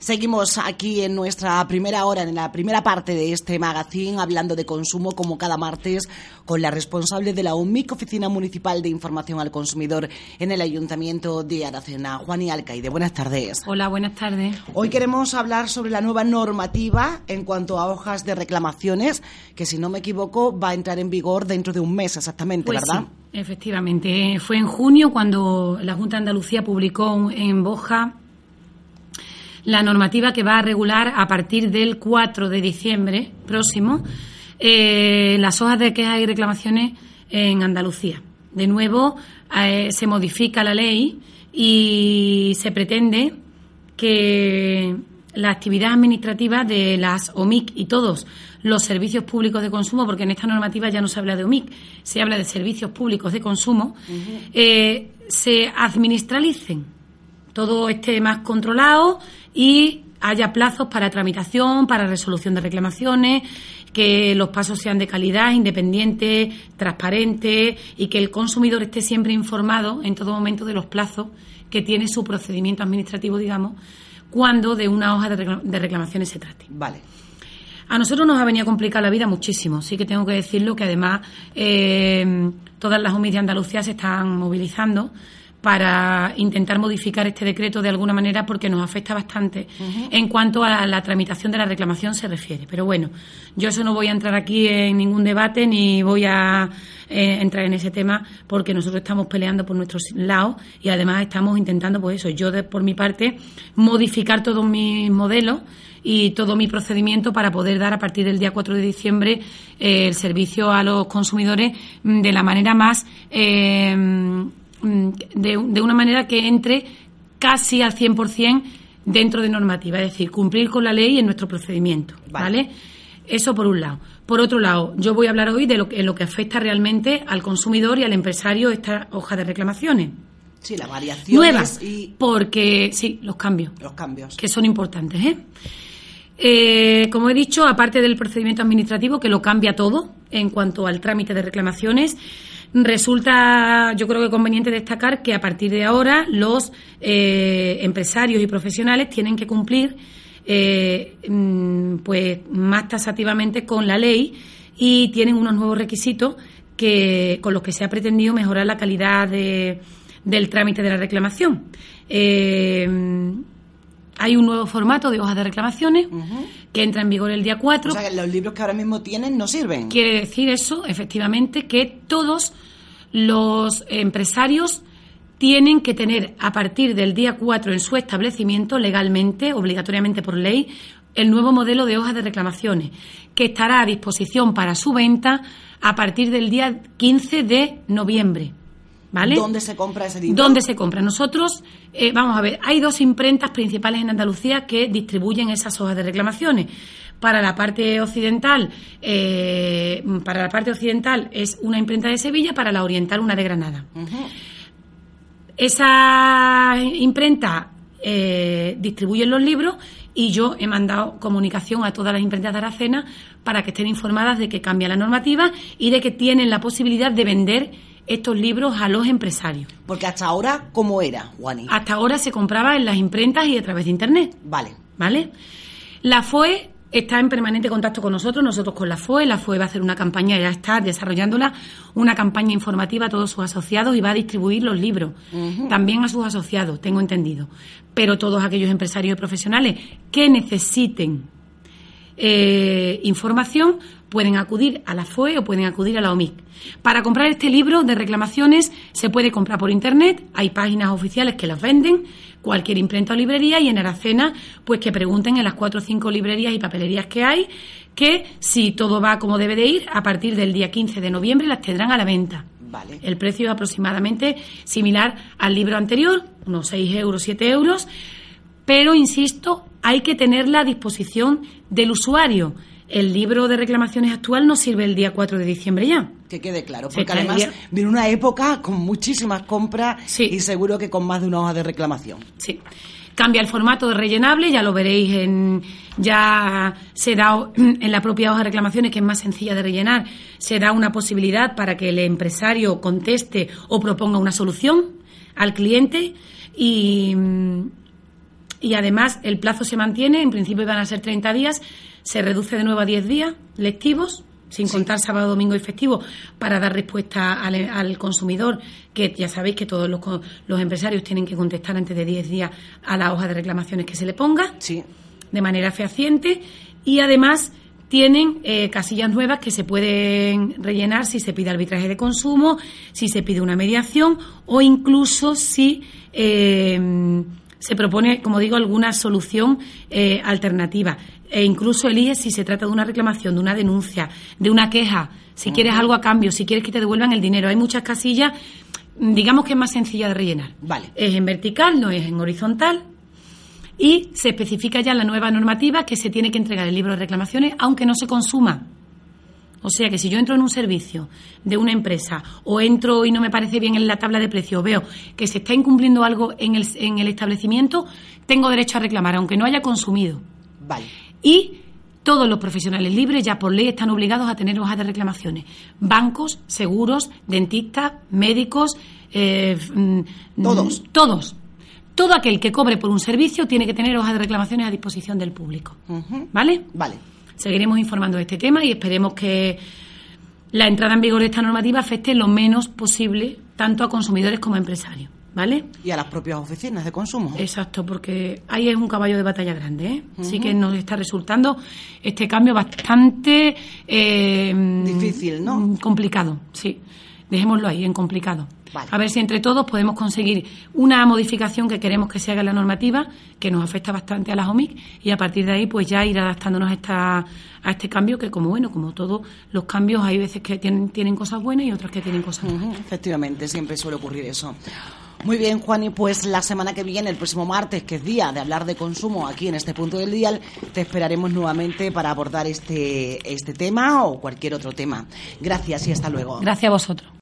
Seguimos aquí en nuestra primera hora, en la primera parte de este magazine, hablando de consumo como cada martes con la responsable de la OMIC, Oficina Municipal de Información al Consumidor en el Ayuntamiento de Aracena, Juani Alcaide. Buenas tardes. Hola, buenas tardes. Hoy queremos hablar sobre la nueva normativa en cuanto a hojas de reclamaciones, que si no me equivoco va a entrar en vigor dentro de un mes exactamente, Pues ¿verdad? sí, efectivamente. Fue en junio cuando la Junta de Andalucía publicó en Boja la normativa que va a regular a partir del 4 de diciembre próximo eh, las hojas de quejas y reclamaciones en Andalucía. De nuevo, eh, se modifica la ley y se pretende que la actividad administrativa de las OMIC y todos los servicios públicos de consumo, porque en esta normativa ya no se habla de OMIC, se habla de servicios públicos de consumo, eh, se administralicen, todo esté más controlado y haya plazos para tramitación, para resolución de reclamaciones, que los pasos sean de calidad, independientes, transparentes y que el consumidor esté siempre informado en todo momento de los plazos que tiene su procedimiento administrativo, digamos, cuando de una hoja de, recla- de reclamaciones se trate. Vale. A nosotros nos ha venido a complicar la vida muchísimo, sí que tengo que decirlo, que además eh, todas las OMIs de Andalucía se están movilizando para intentar modificar este decreto de alguna manera porque nos afecta bastante en cuanto a la tramitación de la reclamación se refiere. Pero bueno, yo eso no voy a entrar aquí en ningún debate ni voy a eh, entrar en ese tema porque nosotros estamos peleando por nuestro lado y además estamos intentando, pues eso, yo de- por mi parte, modificar todos mis modelos y todo mi procedimiento para poder dar a partir del día 4 de diciembre eh, el servicio a los consumidores de la manera más eh, de, de una manera que entre casi al 100% dentro de normativa, es decir, cumplir con la ley en nuestro procedimiento, Vale. ¿vale? Eso por un lado. Por otro lado, yo voy a hablar hoy de lo en lo que afecta realmente al consumidor y al empresario esta hoja de reclamaciones. Sí, las variaciones Nuevas, y porque sí, los cambios los cambios. que son importantes. ¿eh? Eh, como he dicho, aparte del procedimiento administrativo que lo cambia todo en cuanto al trámite de reclamaciones, resulta, yo creo que conveniente destacar que a partir de ahora los eh, empresarios y profesionales tienen que cumplir eh, mm, pues más tasativamente con la ley y tienen unos nuevos requisitos que con los que se ha pretendido mejorar la calidad de- del trámite de la reclamación. Eh, hay un nuevo formato de hojas de reclamaciones que entra en vigor el día 4. O sea, que los libros que ahora mismo tienen no sirven. Quiere decir eso, efectivamente, que todos los empresarios tienen que tener a partir del día 4 en su establecimiento, legalmente, obligatoriamente por ley, el nuevo modelo de hojas de reclamaciones, que estará a disposición para su venta a partir del día 15 de noviembre. ¿Vale? ¿Dónde se compra ese libro? ¿Dónde se compra? Nosotros, eh, vamos a ver, hay dos imprentas principales en Andalucía que distribuyen esas hojas de reclamaciones. Para la parte occidental, eh, para la parte occidental es una imprenta de Sevilla, para la oriental una de Granada. Esa imprenta eh, distribuyen los libros y yo he mandado comunicación a todas las imprentas de Aracena para que estén informadas de que cambia la normativa y de que tienen la posibilidad de vender estos libros a los empresarios. Porque hasta ahora, ¿cómo era, Juani? Hasta ahora se compraba en las imprentas y a través de Internet. Vale. ¿Vale? La FOE está en permanente contacto con nosotros, nosotros con la FOE. La FOE va a hacer una campaña, ya está desarrollándola, una campaña informativa a todos sus asociados y va a distribuir los libros. También a sus asociados, tengo entendido. Pero todos aquellos empresarios y profesionales que necesiten eh, información pueden acudir a la FOE o pueden acudir a la OMIC. Para comprar este libro de reclamaciones se puede comprar por internet, hay páginas oficiales que las venden, cualquier imprenta o librería y en Aracena pues que pregunten en las cuatro o cinco librerías y papelerías que hay que si todo va como debe de ir, a partir del día 15 de noviembre las tendrán a la venta. Vale. El precio es aproximadamente similar al libro anterior, unos 6 euros, 7 euros, pero insisto, hay que tenerla a disposición del usuario. El libro de reclamaciones actual no sirve el día 4 de diciembre ya. Que quede claro, porque además viene una época con muchísimas compras Sí. y seguro que con más de una hoja de reclamación. Sí. Cambia el formato de rellenable, ya lo veréis en ya se da en la propia hoja de reclamaciones que es más sencilla de rellenar, se da una posibilidad para que el empresario conteste o proponga una solución al cliente y y además el plazo se mantiene, en principio van a ser 30 días, se reduce de nuevo a 10 días lectivos sin contar sábado, domingo y festivo, para dar respuesta al, consumidor, que ya sabéis que todos los, los, empresarios tienen que contestar antes de 10 días a la hoja de reclamaciones que se le ponga, sí. de manera fehaciente, y además tienen eh, casillas nuevas que se pueden rellenar si se pide arbitraje de consumo, si se pide una mediación o incluso si eh, se propone, como digo, alguna solución eh, alternativa. E incluso elige si se trata de una reclamación, de una denuncia, de una queja, si quieres algo a cambio, si quieres que te devuelvan el dinero. Hay muchas casillas, mm, digamos que es más sencilla de rellenar. Vale. Es en vertical, no es en horizontal. Y se especifica ya en la nueva normativa que se tiene que entregar el libro de reclamaciones aunque no se consuma. O sea que si yo entro en un servicio de una empresa o entro y no me parece bien en la tabla de precios, veo que se está incumpliendo algo en el, en el establecimiento, tengo derecho a reclamar, aunque no haya consumido. Vale. Y todos los profesionales libres ya por ley están obligados a tener hojas de reclamaciones. Bancos, seguros, dentistas, médicos, eh, mm, todos. Todos. Todo aquel que cobre por un servicio tiene que tener hojas de reclamaciones a disposición del público. ¿Vale? Vale. Seguiremos informando de este tema y esperemos que la entrada en vigor de esta normativa afecte lo menos posible tanto a consumidores como a empresarios. ¿Vale? Y a las propias oficinas de consumo. Exacto, porque ahí es un caballo de batalla grande. ¿eh? Así que nos está resultando este cambio bastante. Eh, Difícil, ¿no? Complicado, sí. Dejémoslo ahí, en complicado. A ver si entre todos podemos conseguir una modificación que queremos que se haga en la normativa, que nos afecta bastante a las OMIC, y a partir de ahí pues ya ir adaptándonos a, esta, a este cambio que como bueno, como todos los cambios hay veces que tienen, tienen cosas buenas y otras que tienen cosas malas. efectivamente, siempre suele ocurrir eso. Muy bien, Juan, y pues la semana que viene, el próximo martes, que es día de hablar de consumo aquí en este punto del día, te esperaremos nuevamente para abordar este, este tema o cualquier otro tema. Gracias y hasta luego. Gracias a vosotros.